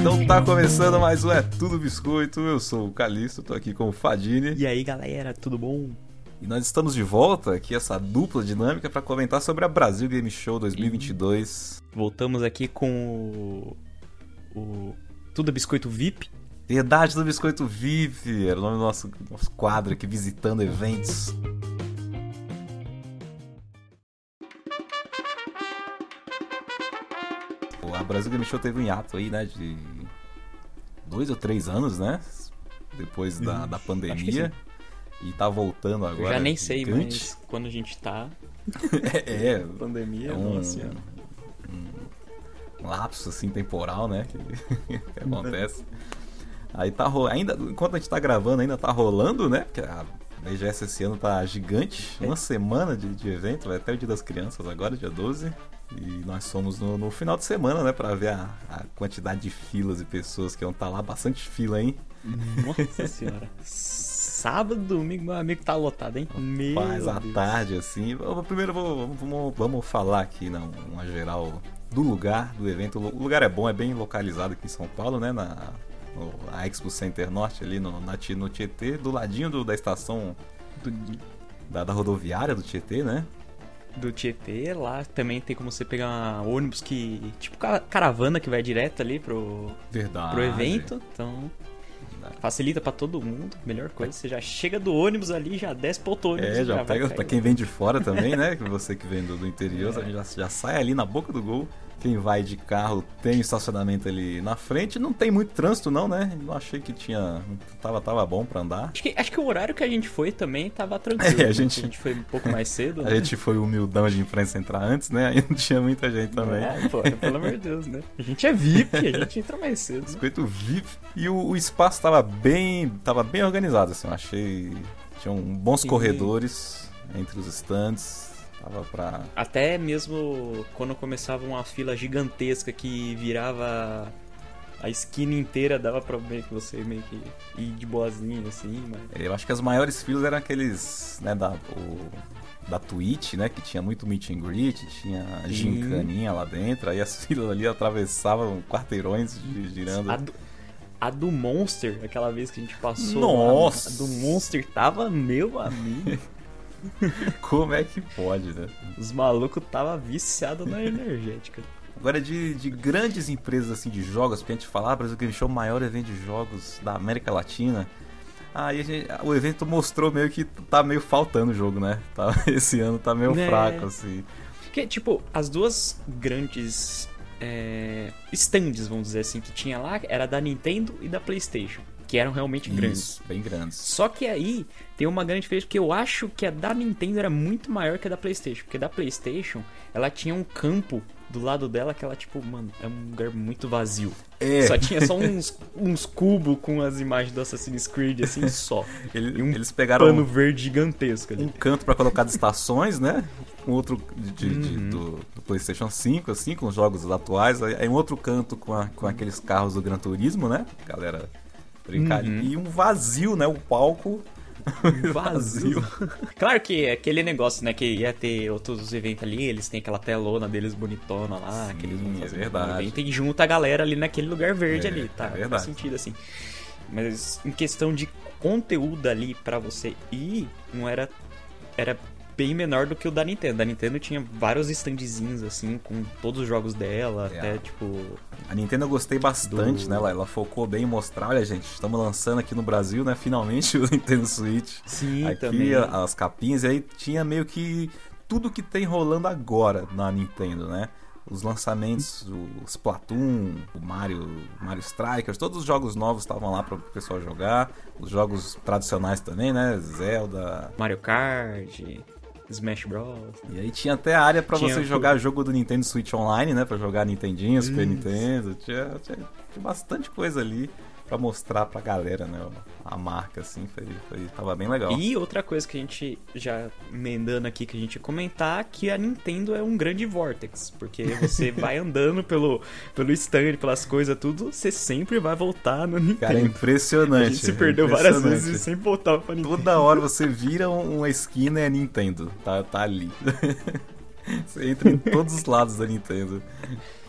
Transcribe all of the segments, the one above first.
Então tá começando mais um É Tudo Biscoito. Eu sou o Calixto, tô aqui com o Fadini. E aí galera, tudo bom? E nós estamos de volta aqui, essa dupla dinâmica, para comentar sobre a Brasil Game Show 2022. Voltamos aqui com o, o Tudo Biscoito VIP. Verdade do Biscoito VIP, era o nome do nosso, nosso quadro aqui, visitando eventos. Pô, A Brasil Game Show teve um hiato aí, né, de dois ou três anos, né? Depois da, da pandemia. E tá voltando Eu agora. já nem sei gigante. mais quando a gente tá. É, é, Pandemia, é um, nossa senhora. um lapso assim temporal, né? Que acontece. Aí tá rolando. Ainda, enquanto a gente tá gravando, ainda tá rolando, né? Porque a BGS esse ano tá gigante. É. Uma semana de, de evento, vai até o Dia das Crianças agora, dia 12. E nós somos no, no final de semana, né? Pra ver a, a quantidade de filas e pessoas que vão estar lá. Bastante fila, hein? Nossa senhora. Sábado, domingo, meu amigo tá lotado, hein? Meu Mas à tarde, assim. Primeiro vou- vamos, vamos falar aqui, na, uma geral do lugar do evento. O lugar é bom, é bem localizado aqui em São Paulo, né? Na a Expo Center Norte, ali no, na, no Tietê, do ladinho do- da estação Do, da, da rodoviária do Tietê, né? do Tietê, lá também tem como você pegar um ônibus que. Tipo ca- caravana que vai direto ali pro, Verdade. pro evento. Então. Facilita pra todo mundo, melhor coisa. Você já chega do ônibus ali, já desce pro outro ônibus. É, já vai pega cair. pra quem vem de fora também, né? Você que vem do, do interior, É. já, já sai ali na boca do gol. Quem vai de carro tem estacionamento ali na frente. Não tem muito trânsito, não, né? Não achei que tinha. Tava, tava bom pra andar. Acho que, acho que o horário que a gente foi também tava tranquilo. É, a né? gente- a gente foi um pouco mais cedo. A né? gente foi humildão de imprensa entrar antes, né? Aí não tinha muita gente também. É, pô, pelo amor de Deus, né? A gente é VIP, a gente entra mais cedo. né? Biscoito VIP. E o, o espaço tava bem. tava bem organizado, assim. Eu achei. Tinham bons Sim. corredores entre os stands. Tava pra. Até mesmo quando começava uma fila gigantesca que virava a esquina inteira, dava pra ver que você meio que ir de boazinha, assim, mas... Eu acho que as maiores filas eram aqueles. né, da. O, da Twitch, né? Que tinha muito meet and greet, tinha Sim. gincaninha lá dentro, aí as filas ali atravessavam quarteirões gi- girando. A do, a do Monster, aquela vez que a gente passou Nossa! lá, a do Monster tava, meu amigo, Como é que pode, né? os malucos tava viciado na energética. Agora de, de grandes empresas assim de jogos, pra gente falar, Brasil Game Show, o maior evento de jogos da América Latina. Aí gente- o evento mostrou meio que tá meio faltando o jogo, né? Tá, esse ano tá meio Né. fraco, assim. Porque, tipo, as duas grandes é, stands, vamos dizer assim, que tinha lá, era da Nintendo e da PlayStation, que eram realmente grandes. Isso, bem grandes. Só que aí tem uma grande diferença, porque eu acho que a da Nintendo era muito maior que a da PlayStation. Porque da PlayStation, ela tinha um campo do lado dela que ela, tipo, mano, é um lugar muito vazio. É, Só tinha só uns, uns cubos com as imagens do Assassin's Creed, assim, só. ele- um eles pegaram Pano verde gigantesco ali. um canto pra colocar as estações, né? Um outro de, de- de- Uhum. do, do PlayStation 5, assim, com os jogos atuais. Aí aí um outro canto com, a- com aqueles carros do Gran Turismo, né? Galera brincar. Uhum. E um vazio, né? O palco Vazio. claro que é aquele negócio, né? Que ia ter outros eventos ali, eles têm aquela telona deles bonitona lá, Sim, que eles vão é fazer um verdade. evento e junta a galera ali naquele lugar verde É, ali, tá? é Faz verdade. sentido assim. Mas em questão de conteúdo ali pra você ir, não era. Era bem menor do que o da Nintendo. Da Nintendo tinha vários standzinhos, assim, com todos os jogos dela, É. até tipo. A Nintendo eu gostei bastante, Do- né? Ela, ela focou bem em mostrar, olha gente, estamos lançando aqui no Brasil, né? Finalmente o Nintendo Switch. Sim, aqui também. a- as capinhas, e aí tinha meio que tudo que tem rolando agora na Nintendo, né? Os lançamentos, o Splatoon, o Mario, Mario Strikers, todos os jogos novos estavam lá para o pessoal jogar. Os jogos tradicionais também, né? Zelda. Mario Kart, Smash Bros. E aí tinha até área para você jogar jogo do Nintendo Switch Online, né? Para jogar Nintendinho, Super. Nintendo. Tinha, tinha- tinha bastante coisa ali. Pra mostrar pra galera, né? A marca, assim, foi, foi, tava bem legal. E outra coisa que a gente já emendando aqui que a gente ia comentar, que a Nintendo é um grande vortex. Porque você vai andando pelo, pelo stand, pelas coisas, tudo, você sempre vai voltar no Nintendo. Cara, é impressionante. A gente se perdeu várias vezes e sempre voltava pra Nintendo. Toda hora você vira uma esquina e é Nintendo. Tá, tá ali. você entra em todos os lados da Nintendo.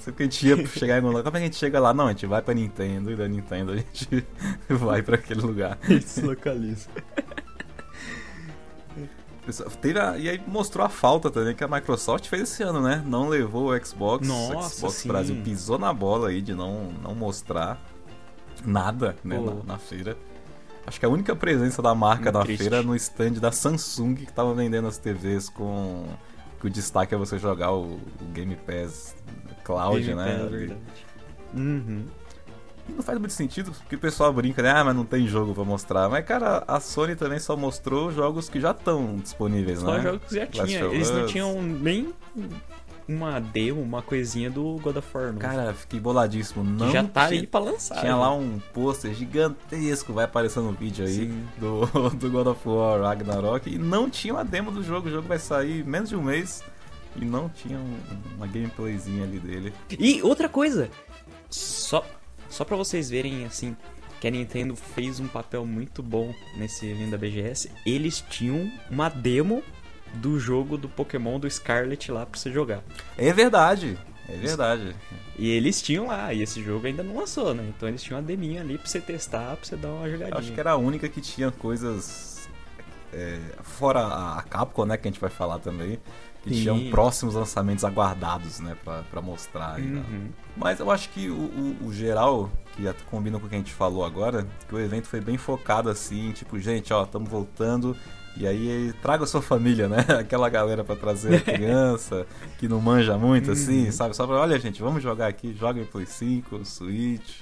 Sempre que a gente ia chegar em algum lugar, como é que a gente chega lá? Não, a gente vai pra Nintendo e da Nintendo a gente vai pra aquele lugar. E se localiza. Teve a, e aí mostrou a falta também que a Microsoft fez esse ano, né? Não levou o Xbox. Nossa, Xbox sim. Brasil pisou na bola aí de não, não mostrar nada né, na, na feira. Acho que a única presença da marca Muito na triste. feira é no stand da Samsung que tava vendendo as TVs com. Que o destaque é você jogar o, o Game Pass Cloud, Game né? Pass, é verdade. Uhum. Não faz muito sentido, porque o pessoal brinca, né? Ah, mas não tem jogo pra mostrar. Mas, cara, a Sony também só mostrou jogos que já estão disponíveis, Só né? jogos que já Last tinha. Eles não tinham nem uma demo, uma coisinha do God of War. não. Cara, fiquei boladíssimo. Não que já tá tinha, aí pra lançar. tinha né? lá um pôster gigantesco, vai aparecer no vídeo aí, Sim. do, do God of War Ragnarok. E não tinha uma demo do jogo. O jogo vai sair menos de um mês. E não tinha um- uma gameplayzinha ali dele. E outra coisa, só, só pra vocês verem assim, que a Nintendo fez um papel muito bom nesse evento da BGS, eles tinham uma demo do jogo do Pokémon do Scarlet lá pra você jogar. É verdade, é verdade. E eles tinham lá, e esse jogo ainda não lançou, né? Então eles tinham uma deminha ali pra você testar, pra você dar uma jogadinha. Eu acho que era a única que tinha coisas. é, fora a Capcom, né? Que a gente vai falar também. Que Sim. tinham próximos lançamentos aguardados, né? Pra, pra mostrar aí. né? Uhum. Mas eu acho que o, o- o geral, que até combina com o que a gente falou agora, que o evento foi bem focado assim, tipo, gente, ó, estamos voltando. E aí traga a sua família, né? Aquela galera pra trazer a criança, que não manja muito, assim, Uhum. sabe? Só pra, olha, gente, vamos jogar aqui, joga em Play 5, Switch.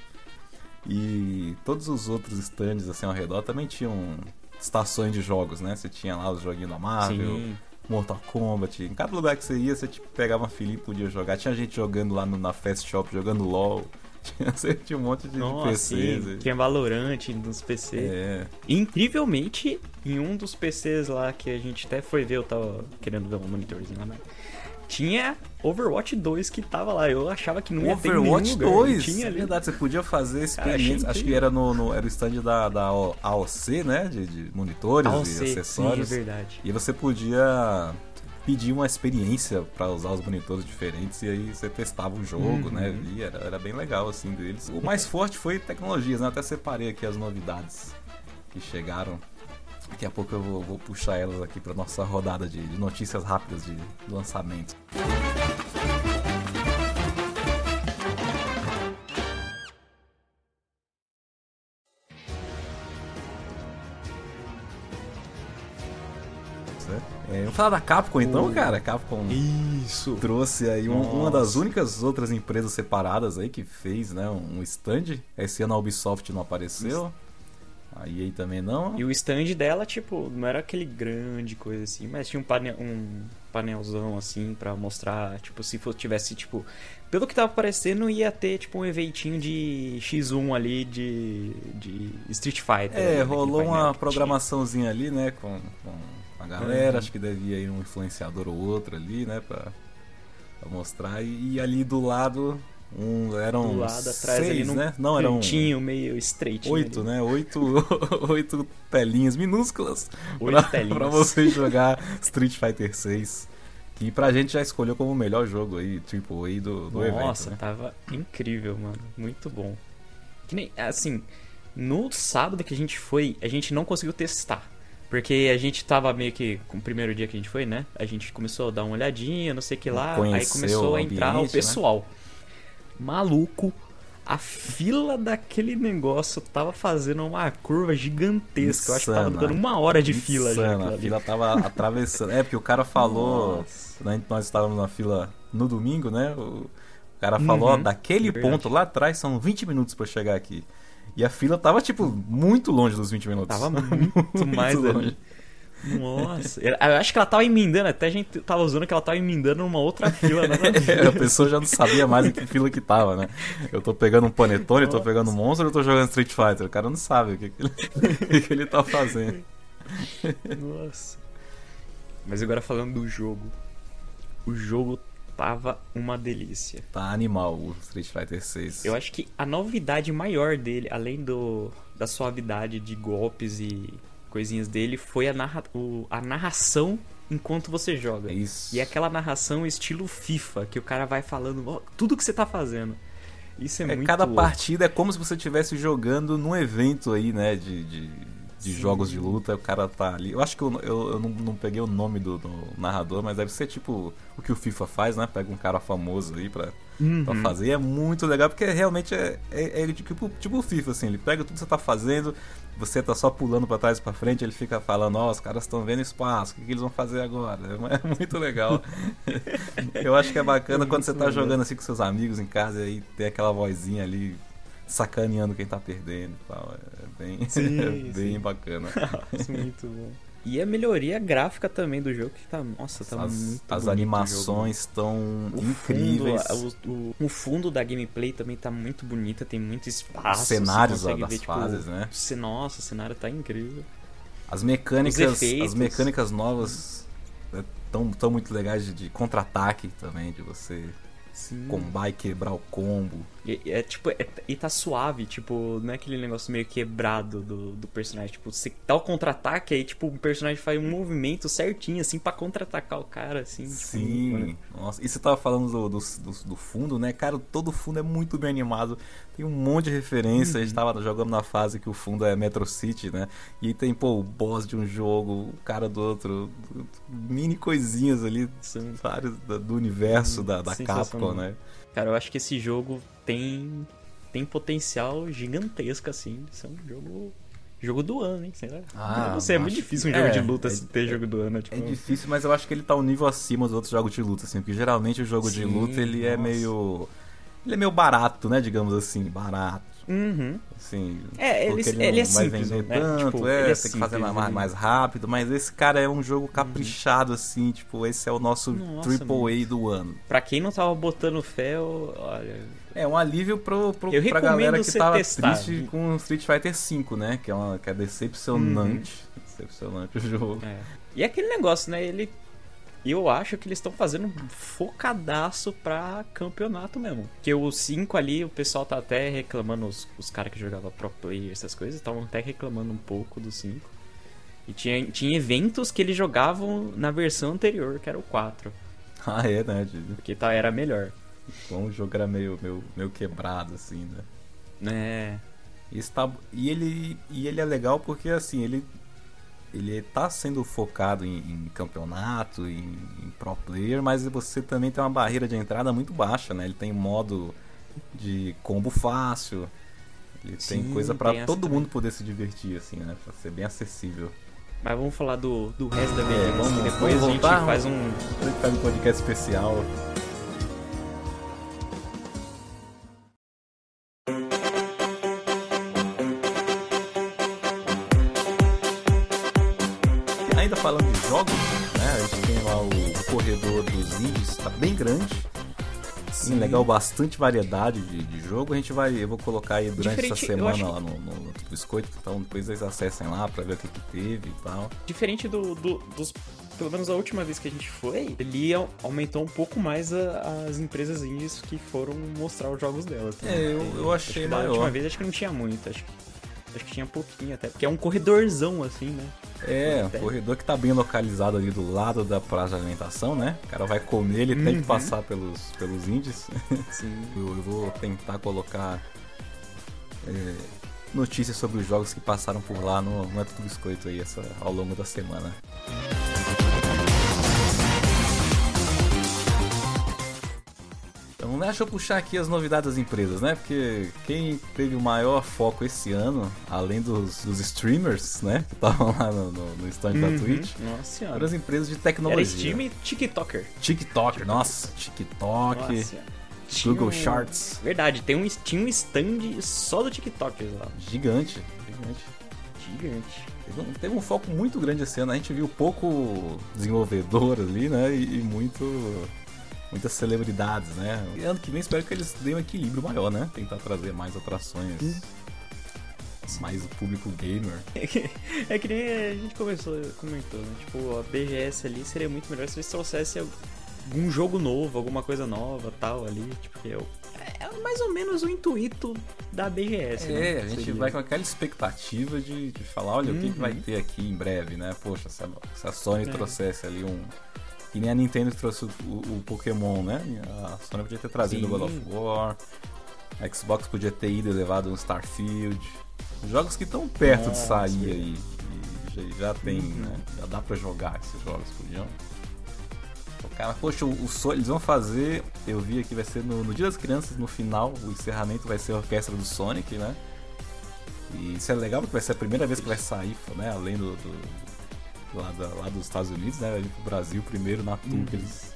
E todos os outros stands assim ao redor também tinham estações de jogos, né? Você tinha lá os joguinhos da Marvel, Sim. Mortal Kombat. Em cada lugar que você ia, você tipo, pegava uma filinha e podia jogar. Tinha gente jogando lá no- na Fast Shop, jogando LOL. Tinha, tinha um monte de, de Nossa, PCs. sim, e- tinha Valorant nos PC. É. Incrivelmente, em um dos PCs lá que a gente até foi ver, eu tava querendo ver um monitorzinho lá, mas tinha Overwatch 2 que tava lá. Eu achava que não ia ter em nenhum Overwatch lugar. 2, Tinha é ali. verdade, você podia fazer experiências. Acho que era no, no- era o stand da, da AOC, né? De, de monitores Ah, e acessórios. Sim, é verdade. E você podia pedir uma experiência pra usar os monitores diferentes e aí você testava o jogo, Uhum. né? E era, era bem legal assim deles. O mais forte foi tecnologias, né? Até separei aqui as novidades que chegaram. Daqui a pouco eu vou, vou puxar elas aqui pra nossa rodada de, de notícias rápidas de lançamento. É, vamos falar da Capcom então, cara. Capcom Isso. trouxe aí um- uma das únicas outras empresas separadas aí que fez, né, um stand. Esse ano a Ubisoft não apareceu. A EA também não. E o stand dela, tipo, não era aquele grande coisa assim, mas tinha um, painel, um painelzão assim pra mostrar, tipo, se fosse, tivesse, tipo, pelo que tava parecendo, ia ter, tipo, um eventinho de X1 ali de, de Street Fighter. É, ali, rolou uma programaçãozinha ali, né, com, com a galera. Uhum. Acho que devia ir um influenciador ou outro ali, né, pra, pra mostrar. E, e ali do lado, um, eram tinha. Do lado atrás seis, ali num né? Não, eram cantinho meio estreitinho. oito, ali. né? Oito, oito telinhas minúsculas Oito pra, telinhas. pra você jogar Street Fighter 6. Que pra gente já escolheu como o melhor jogo aí, tipo, aí do, do Nossa, evento, né? tava incrível, mano. Muito bom. Que nem, assim, no sábado que a gente foi, a gente não conseguiu testar. Porque a gente tava meio que, com o primeiro dia que a gente foi, né? A gente começou a dar uma olhadinha, não sei o que lá. Aí Conheceu começou o a entrar o pessoal. Maluco, a fila daquele negócio tava fazendo uma curva gigantesca. Eu acho que tava Insana. dando uma hora de fila. Insana, aquilo A ali. fila tava atravessando. É, porque o cara falou. Né, Nós estávamos na fila no domingo, né? O cara falou, ó, Uhum, daquele é ponto lá atrás são 20 minutos pra chegar aqui. E a fila tava, tipo, muito longe dos 20 minutos. Tava muito mais longe. ali. Nossa, eu acho que ela tava emendando, até a gente tava usando que ela tava emendando numa outra fila, né? a pessoa já não sabia mais em que fila que tava, né? Eu tô pegando um panetone, eu tô pegando um monstro, eu tô jogando Street Fighter. O cara não sabe o que, que, ele, que ele tá fazendo. Nossa. Mas agora falando do jogo. O jogo tava uma delícia. Tá animal o Street Fighter 6. Eu acho que a novidade maior dele, além do da suavidade de golpes e coisinhas dele, foi a, narra o, a narração enquanto você joga. Isso. E aquela narração estilo FIFA, que o cara vai falando oh, tudo que você tá fazendo. Isso é, é muito Cada louco. partida é como se você estivesse jogando num evento aí, né, de, de, de jogos de luta, o cara tá ali. Eu acho que eu, eu, eu não, não, peguei o nome do, do, narrador, mas deve ser tipo o que o FIFA faz, né? Pega um cara famoso aí pra, uhum. pra fazer. E é muito legal, porque realmente é, é, é tipo, tipo o FIFA, assim, ele pega tudo que você tá fazendo, você tá só pulando para trás e pra frente, ele fica falando, ó, oh, os caras estão vendo espaço, o que, que, eles vão fazer agora? É muito legal. eu acho que é bacana é quando você tá jogando assim com seus amigos em casa e aí tem aquela vozinha ali sacaneando quem tá perdendo e tal. É bem, sim, é bem sim. bacana. muito bom. E a melhoria gráfica também do jogo, que tá. Nossa, tá as, muito As animações estão incríveis. Fundo, o, o, o, fundo da gameplay também tá muito bonita, tem muito espaço. Os cenários das ver, tipo, fases, né? Nossa, o cenário tá incrível. As mecânicas, as mecânicas novas estão tão muito legais de, de contra-ataque também, de você Sim. combar e quebrar o combo. E, é tipo, é, e tá suave, tipo, não é aquele negócio meio quebrado do, do personagem. Tipo, você dá o contra-ataque, aí, tipo, o personagem faz um movimento certinho, assim, pra contra-atacar o cara, assim. Sim, tipo, nossa. E você tava falando do, do, do, do, fundo, né? Cara, todo fundo é muito bem animado. Tem um monte de referência. Uhum. A gente uhum. tava jogando na fase que o fundo é Metro City, né? E aí tem, pô, o boss de um jogo, o cara do outro. Mini coisinhas ali, Sim. vários do universo da, da Capcom, né? Cara, eu acho que esse jogo tem tem potencial gigantesco, assim, de ser um jogo jogo do ano, hein? Sei lá. Ah, não sei, é muito difícil um jogo é, de luta é, ter é, jogo do ano. Tipo... É difícil, mas eu acho que ele tá um nível acima dos outros jogos de luta, assim, porque geralmente o jogo Sim, de luta ele é nossa. é meio. Ele é meio barato, né? Digamos assim, barato. Uhum. Assim, é, ele, ele, ele é vai simples, vender né? tanto, tipo, é, é tem simples, que fazer mais, mais rápido, mas esse cara é um jogo caprichado, uhum. assim, tipo, esse é o nosso Nossa, Triple A do ano. Pra quem não tava botando fé, olha. É um alívio pro, pro, eu pra galera que tava testar. triste com Street Fighter V, né? Que é, uma, que é decepcionante. Uhum. Decepcionante o jogo. É. E aquele negócio, né? Ele e eu acho que eles estão fazendo um focadaço pra campeonato mesmo. Porque o 5 ali, o pessoal tá até reclamando, os, os caras que jogavam pro player, essas coisas, estavam até reclamando um pouco do 5. E tinha, tinha eventos que eles jogavam na versão anterior, que era o 4. Ah, é, né? Porque tá, era melhor. Bom, o jogo era meio, meio, meio quebrado, assim, né? É. Isso tá, e, ele, e ele é legal porque, assim, ele ele tá sendo focado em, em campeonato, em, em, pro player, mas você também tem uma barreira de entrada muito baixa, né? Ele tem modo de combo fácil, ele Sim, tem coisa para todo mundo poder se divertir, assim, né? Pra ser bem acessível. Mas vamos falar do, do resto da vida. É, vamos, depois vamos voltar, a gente faz um... A gente faz um podcast especial. Legal, bastante variedade de, de, jogo. A gente vai, eu vou colocar aí durante Diferente, essa semana lá no, no, no Biscoito, então depois eles acessem lá pra ver o que, que teve e tal. Diferente do, do, dos. Pelo menos a última vez que a gente foi, ele aumentou um pouco mais a, as empresas indies que foram mostrar os jogos delas. Né? É, eu, eu achei acho maior. A última vez acho que não tinha muito, acho que, acho que tinha pouquinho até, porque é um corredorzão assim, né? É, um corredor que tá bem localizado ali do lado da praça de alimentação, né? O cara vai comer, ele uhum. tem que uhum. passar pelos, pelos índios. Sim. eu, eu, vou tentar colocar é, notícias sobre os jogos que passaram por lá no, no É Tudo Biscoito aí essa, ao longo da semana. Então, deixa eu puxar aqui as novidades das empresas, né? Porque quem teve o maior foco esse ano, além dos, dos streamers, né? Que estavam lá no, no, no stand uhum. da Twitch, nossa eram as empresas de tecnologia. Era Steam e TikToker. TikToker, nossa, TikTok. Nossa. Google. Charts. Verdade, tem um, tinha um stand só do TikTok lá. Gigante, gigante. Gigante. Teve um, teve um foco muito grande esse ano. A gente viu pouco desenvolvedor ali, né? E, e muito. Muitas celebridades, né? E ano que vem espero que eles deem um equilíbrio maior, né? Tentar trazer mais atrações. Hum. Mais o público gamer. É que nem a gente começou, comentou, né? Tipo, a BGS ali seria muito melhor se eles trouxessem algum jogo novo, alguma coisa nova tal ali. Tipo, que é, é mais ou menos o intuito da BGS. né? É, a gente Seria. vai com aquela expectativa de, de falar, olha, o que, que vai Uhum. ter aqui em breve, né? Poxa, se a, se a Sony É. trouxesse ali um. Que nem a Nintendo trouxe o, o- Pokémon, né? A Sony podia ter trazido o God of Sim. War. A Xbox podia ter ido e levado um Starfield. Jogos que estão perto de Nossa, sair é. aí. Já, já tem, Uhum. né? Já dá pra jogar esses jogos, podiam. O cara, poxa, o, o Sony, eles vão fazer. Eu vi aqui, vai ser no, no Dia das Crianças, no final, o encerramento vai ser a orquestra do Sonic, né? E isso é legal porque vai ser a primeira vez que vai sair, né? Além do. do- lá, da- lá dos Estados Unidos, né? Vai vir pro Brasil primeiro na tour Uhum. que eles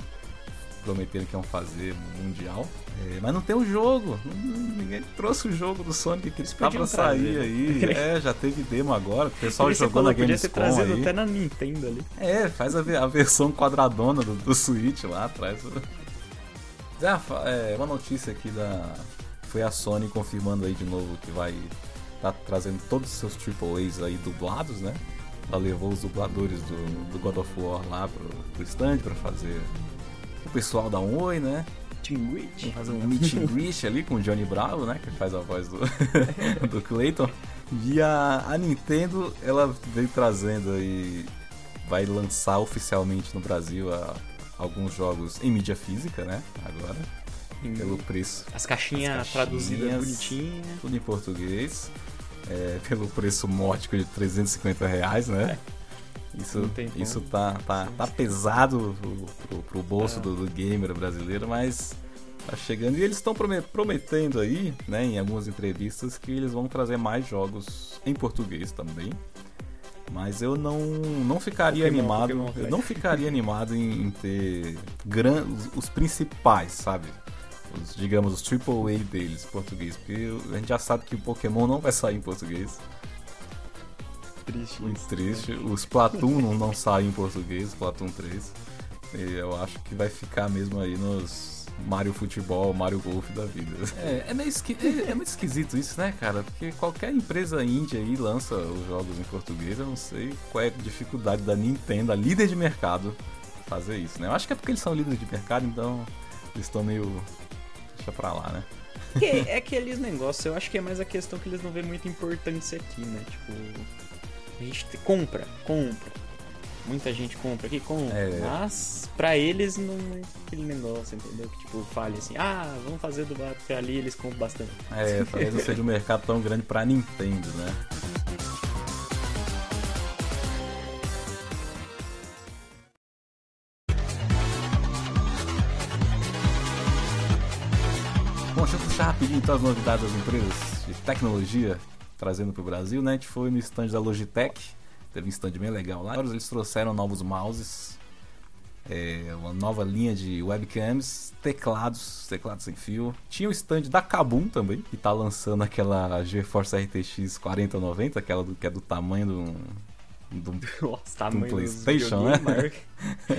prometeram que iam fazer mundial. É, mas não tem o jogo. Ninguém trouxe o jogo do Sonic que Eles tá pra sair trazer, aí. né? É, já teve demo agora. O pessoal jogou na podia ter Gamescom trazido aí. até na Nintendo ali. É, faz a, a versão quadradona do, do Switch lá atrás. É, uma notícia aqui da. Foi a Sony confirmando aí de novo que vai tá trazendo todos os seus AAAs aí dublados, né? Ela levou os dubladores do, do God of War lá pro, pro stand pra fazer o pessoal um oi, né? Team Rich. fazer um meet and greet ali com o Johnny Bravo, né? Que faz a voz do, do Clayton. E a, a Nintendo, ela veio trazendo aí. Vai lançar oficialmente no Brasil a- alguns jogos em mídia física, né? Agora. Pelo preço. As caixinhas As traduzidas caixinhas. bonitinhas. Tudo em português. É, pelo preço módico de 350 reais, né? Isso, tem como. isso tá, tá, tá pesado pro, pro- pro bolso É. do, do gamer brasileiro, mas tá chegando. E eles estão prometendo aí, né, em algumas entrevistas, que eles vão trazer mais jogos em português também. Mas eu não, não ficaria Pokémon, animado. Pokémon, eu não ficaria animado em, em ter gran, os, os principais, sabe? Os, digamos, os AAA deles em português. Porque a gente já sabe que o Pokémon não vai sair em português. Triste. Muito triste. O Splatoon não, não sai em português, Splatoon 3. E eu acho que vai ficar mesmo aí nos Mario Futebol, Mario Golf da vida. É, é meio esqui... é, é muito esquisito isso, né, cara? Porque qualquer empresa índia aí lança os jogos em português, eu não sei qual é a dificuldade da Nintendo, a líder de mercado, fazer isso, né? Eu acho que é porque eles são líderes de mercado, então eles estão meio. Deixa pra lá, né? É aqueles negócios, eu acho que é mais a questão que eles não vêem muita importância aqui, né? Tipo, a gente te- compra, compra. Muita gente compra aqui, compra. É. Mas pra eles não é aquele negócio, entendeu? Que tipo, fale assim, ah, vamos fazer do bar, porque ali eles compram bastante. É, talvez não seja um mercado tão grande pra Nintendo, né? Então as novidades das empresas de tecnologia trazendo pro Brasil, né? A gente foi no stand da Logitech, teve um stand bem legal lá. Eles trouxeram novos mouses, é, uma nova linha de webcams, teclados, teclados sem fio. Tinha o stand da Kabum também, que tá lançando aquela GeForce RTX 4090, aquela do, que é do tamanho do, do Nossa, tamanho dos PlayStation, né? maior-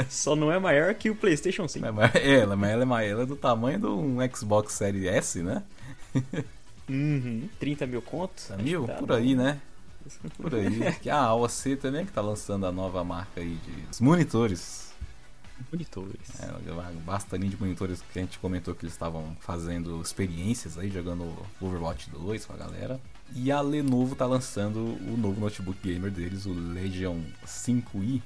Só não é maior que o PlayStation 5. É, mas ela, mas ela é ela é do tamanho de um Xbox Series S, né? Uhum. 30 mil contos? Mil? Tá Por bom. aí, né? Por aí. Que a AOC também que tá lançando a nova marca aí de monitores. Monitores. É, basta linha de monitores que a gente comentou que eles estavam fazendo experiências aí, jogando Overwatch 2 com a galera. E a Lenovo tá lançando o novo notebook gamer deles, o Legion 5i.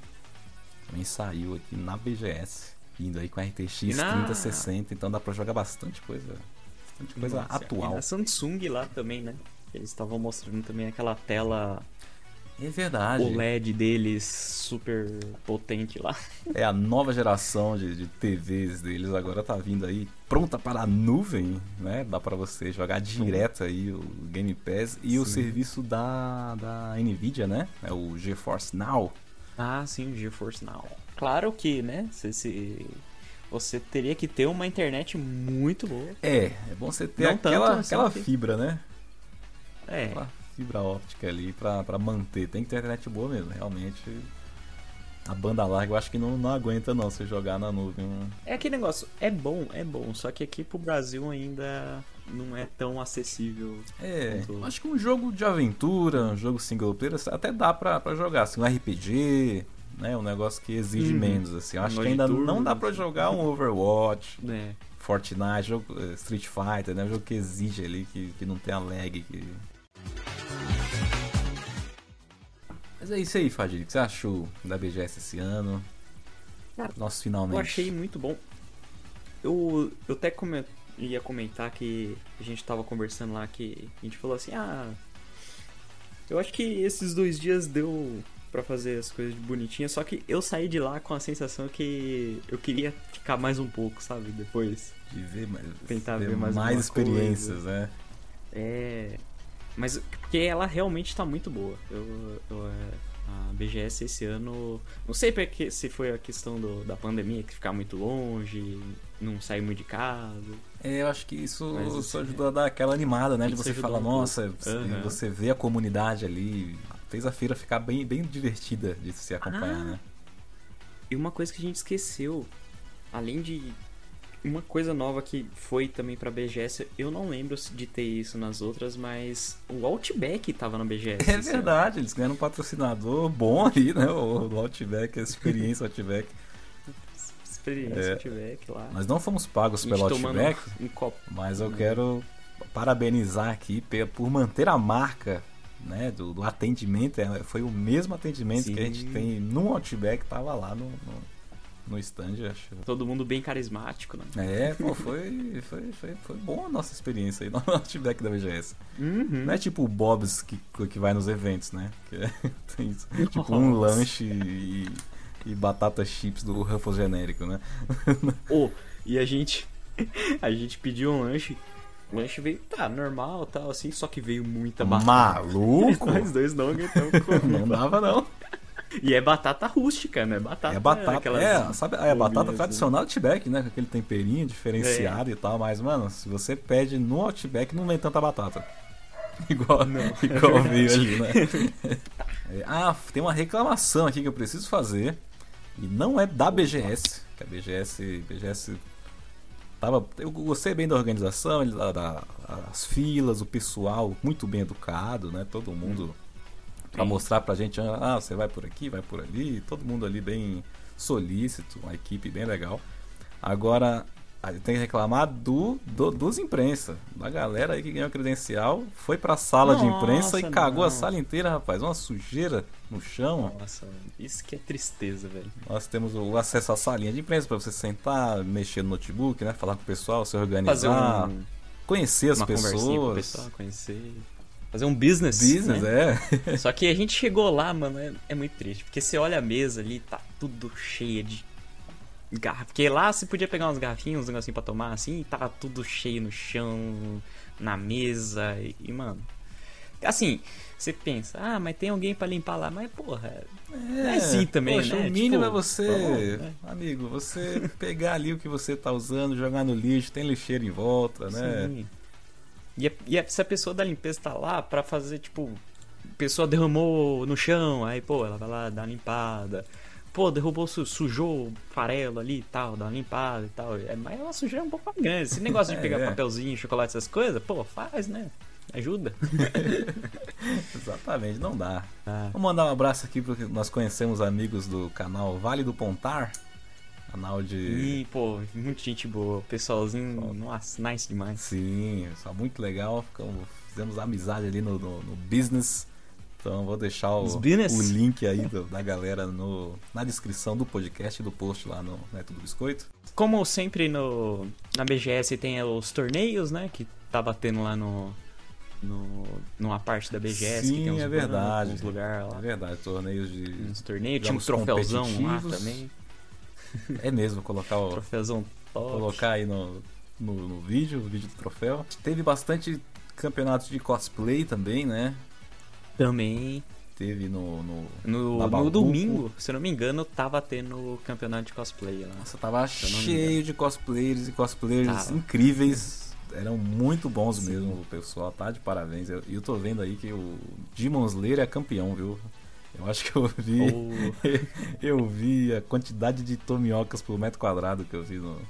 Também saiu aqui na BGS, indo aí com a RTX na- 3060, então dá pra jogar bastante coisa, coisa Nossa, atual. E na Samsung lá também, né? Eles estavam mostrando também aquela tela É verdade. OLED deles super potente lá. É a nova geração de, de TVs deles agora tá vindo aí pronta para a nuvem, né? Dá para você jogar direto aí o Game Pass e o Sim. serviço da, da Nvidia, né? É o GeForce Now. Ah, sim, o GeForce Now. Claro que, né? Você, se- você teria que ter uma internet muito boa. É, é bom você ter Não aquela, tanto, aquela que- fibra, né? É. Aquela fibra óptica ali pra, pra manter. Tem que ter internet boa mesmo, realmente. A banda larga eu acho que não, não aguenta não se jogar na nuvem. É aquele negócio, é bom, é bom, só que aqui pro Brasil ainda não é tão acessível. É, quanto- acho que um jogo de aventura, um jogo single player, até dá pra, pra jogar, assim, um RPG, né, um negócio que exige Uhum. menos, assim. Eu acho que ainda turno, não dá pra assim. jogar um Overwatch, É. Fortnite, jogo, eh, Street Fighter, né, um jogo que exige ali, que, que não tem a lag. Que... Mas é isso aí, Fadil, o que você achou da BGS esse ano? Cara, Nosso finalmente. Eu achei muito bom. Eu, eu até come- ia comentar que a gente tava conversando lá que a gente falou assim, ah. Eu acho que esses dois dias deu pra fazer as coisas bonitinhas, só que eu saí de lá com a sensação que eu queria ficar mais um pouco, sabe? Depois. de ver mais, Tentar ver mais mais experiências, coisa. né? É. Mas porque ela realmente tá muito boa. Eu, eu, é, a BGS esse ano. Não sei porque se foi a questão do, da pandemia, que ficar muito longe, não sair muito de casa. É, eu acho que isso, Mas isso ajudou a dar aquela animada, né? De você falar, um nossa, Aham. você vê a comunidade ali. Fez a feira ficar bem, bem divertida de se acompanhar, Ah. né? E uma coisa que a gente esqueceu, além de uma coisa nova que foi também pra BGS, eu não lembro de ter isso nas outras, mas o Outback tava na BGS. É ano. verdade, eles ganharam um patrocinador bom ali, né? O, Outback, a experiência Outback. Experiência É. Outback lá. Nós não fomos pagos pelo Outback, um copo. mas eu Hum. quero parabenizar aqui por manter a marca né, do, do atendimento. É, Foi o mesmo atendimento que a gente Sim. tem no Outback, tava lá no, no, no stand, acho. Todo mundo bem carismático, né? É, pô, foi, foi, foi, foi bom a nossa experiência aí no Outback da BGS. Uhum. Não é tipo o Bob's que, que vai nos eventos, né? É, tem isso. tipo um lanche e, e batata chips do Ruffles genérico, né? Ô, e a gente. A gente pediu um lanche. O lanche veio, tá, normal tal, assim, só que veio muita batata. Maluco? Nós dois não aguentamos Não comer. dava, não. E é batata rústica, né? Batata. É batata, aquelas é, sabe, é batata bombinhas, tradicional do Outback, né? Com aquele temperinho diferenciado É. e tal. Mas, mano, se você pede no Outback, não vem tanta batata. Igual, Não, é igual veio verdade. ali, né? É, ah, tem uma reclamação aqui que eu preciso fazer. E não é da BGS. Que a BGS. BGS tava, eu gostei bem da organização, da- da- as filas, o pessoal muito bem educado, né? Todo mundo pra Sim. mostrar pra gente, ah, você vai por aqui, vai por ali, todo mundo ali bem solícito, uma equipe bem legal. Agora, a gente tem que reclamar do, do- dos imprensa, da galera aí que ganhou credencial, foi pra sala de imprensa e Nossa, cagou a não. sala inteira, rapaz, uma sujeira no chão. Nossa, isso que é tristeza, velho. Nós temos o acesso à salinha de imprensa pra você sentar, mexer no notebook, né, falar com o pessoal, se organizar, Fazer um, conhecer as uma conversinha com o pessoas. pessoal, conhecer. Fazer um business. Business, né? é. Só que a gente chegou lá, mano, é, é muito triste. Porque você olha a mesa ali, tá tudo cheio de garrafa. Porque lá você podia pegar umas garrafinhas, uns negocinhos pra tomar assim, e tava tudo cheio no chão, na mesa. E, e, mano. Assim, você pensa, ah, mas tem alguém pra limpar lá. Mas, porra, é assim também, Poxa, né? o mínimo Tipo, é você, bom, né? amigo, você pegar ali o que você tá usando, jogar no lixo, tem lixeiro em volta, né? Sim. E, e se a pessoa da limpeza tá lá pra fazer, tipo, a pessoa derramou no chão, aí, pô, ela vai lá dar uma limpada. Pô, derrubou, su- sujou o farelo ali e tal, dá uma limpada e tal. É, mas é uma sujeira um pouco mais grande. Esse negócio de É, pegar é. papelzinho, chocolate, essas coisas, pô, faz, né? Ajuda. Exatamente, não dá. Ah, Vou mandar um abraço aqui porque nós conhecemos amigos do canal Vale do Pontar, canal de e, pô, muita gente boa. Pessoalzinho, nossa, nice demais. sim, só muito legal, ficamos, fizemos amizade ali no, no- no business. Então vou deixar o, o link aí do- da galera no, na descrição do podcast e do post lá no Neto do Biscoito. Como sempre no, na BGS tem os torneios, né? Que tá batendo lá no. no numa parte da BGS Sim, que tem uns é verdade. uns lugares lá. É verdade, torneios de. Uns torneios, tinha um troféuzão lá também. É mesmo, colocar o, Troféuzão top. colocar aí no, no, no vídeo, o vídeo do troféu. Teve bastante campeonatos de cosplay também, né? Também. Teve no. no... No, no domingo, se eu não me engano, tava tendo campeonato de cosplay lá. Nossa, tava cheio de cosplayers e cosplayers Tava. incríveis. eram muito bons Sim. mesmo, o pessoal tá de parabéns. E eu, eu tô vendo aí que o Demon Slayer é campeão, viu? Eu acho que eu vi. Oh. eu vi a quantidade de tomiocas por metro quadrado que eu vi no.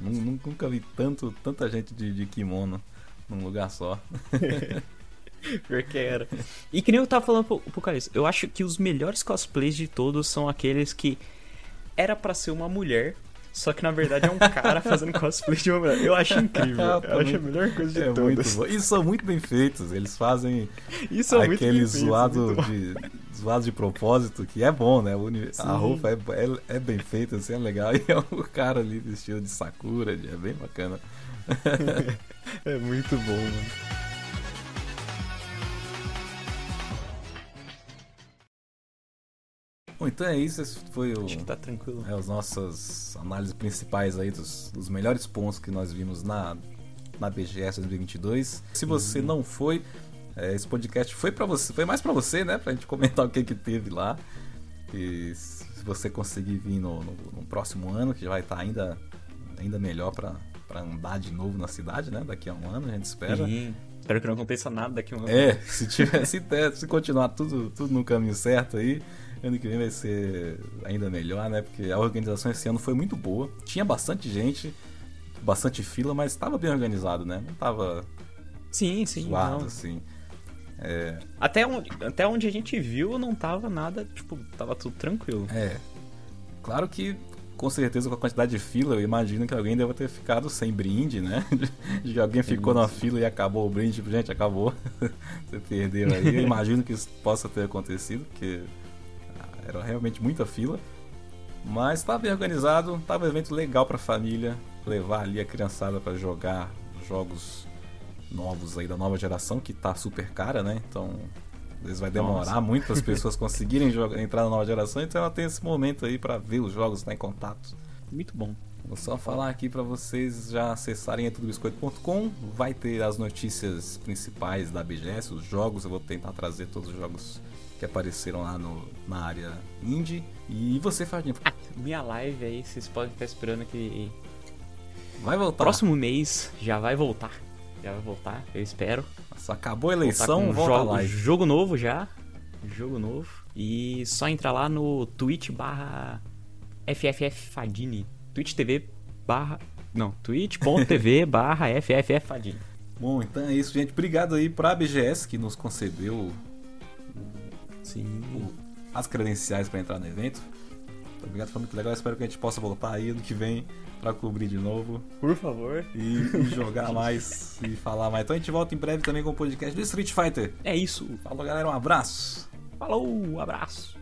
Nunca vi tanto, tanta gente de, de kimono num lugar só. Pior que era. E que nem eu tava falando pro, pro Caris, eu acho que os melhores cosplays de todos são aqueles que era para ser uma mulher, só que na verdade é um cara fazendo cosplay de uma mulher. Eu acho incrível. eu acho a melhor coisa de é todas. Muito. E são muito bem feitos. Eles fazem Isso é aquele zoado de zoado de propósito, que é bom, né? A roupa é, é, é, bem feita, assim, é legal. E é o cara ali vestido de Sakura, é bem bacana. é muito bom, mano. Bom, então é isso, esse foi o. Acho que tá tranquilo. É, as nossas análises principais aí dos, dos melhores pontos que nós vimos na, na BGS 2022. Se você uhum. não foi, é, esse podcast foi para você, foi mais para você, né? Pra gente comentar o que que teve lá. E se você conseguir vir no, no, no próximo ano, que já vai estar tá ainda, ainda melhor para andar de novo na cidade, né? Daqui a um ano, a gente espera. Sim. Espero que não aconteça nada daqui a um ano. É, se, tiver, se, se continuar tudo, tudo no caminho certo aí, Ano que vem vai ser ainda melhor, né? Porque a organização esse ano foi muito boa. Tinha bastante gente, bastante fila, mas estava bem organizado, né? Não estava sim, sim, zoado, não. assim. É... Até, onde, até onde a gente viu, não tava nada, tipo, tava tudo tranquilo. É. Claro que, com certeza, com a quantidade de fila, eu imagino que alguém deve ter ficado sem brinde, né? De que alguém ficou na fila e acabou o brinde, tipo, gente, acabou. Você perdeu aí. Eu imagino que isso possa ter acontecido, porque era realmente muita fila. Mas estava bem organizado, estava um evento legal para a família, levar ali a criançada para jogar jogos novos aí da nova geração, que tá super cara, né? Então, às vezes vai demorar muito as pessoas conseguirem jogar, entrar na nova geração, então ela tem esse momento aí para ver os jogos, estar tá em contato. Muito bom. Vou só falar aqui para vocês já acessarem tudobiscoito.com. Vai ter as notícias principais da BGS, os jogos. Eu vou tentar trazer todos os jogos que apareceram lá no, na área indie. E você, Fardinho? Ah, minha live aí, vocês podem ficar esperando que. Vai voltar. Próximo mês já vai voltar. Já vai voltar, eu espero. Nossa, acabou a eleição, volta jogo, live. Jogo novo já. Jogo novo. E só entrar lá no Twitch barra FFFadini. Twitch TV barra. Não, twitch.tv barra FFFadini. Bom, então é isso, gente. Obrigado aí pra BGS que nos concedeu Sim. As credenciais para entrar no evento. Muito obrigado, foi muito legal. Espero que a gente possa voltar aí ano que vem para cobrir de novo. Por favor. E, e jogar mais e falar mais. Então a gente volta em breve também com o podcast do Street Fighter. É isso. Falou, galera. Um abraço. Falou, um abraço.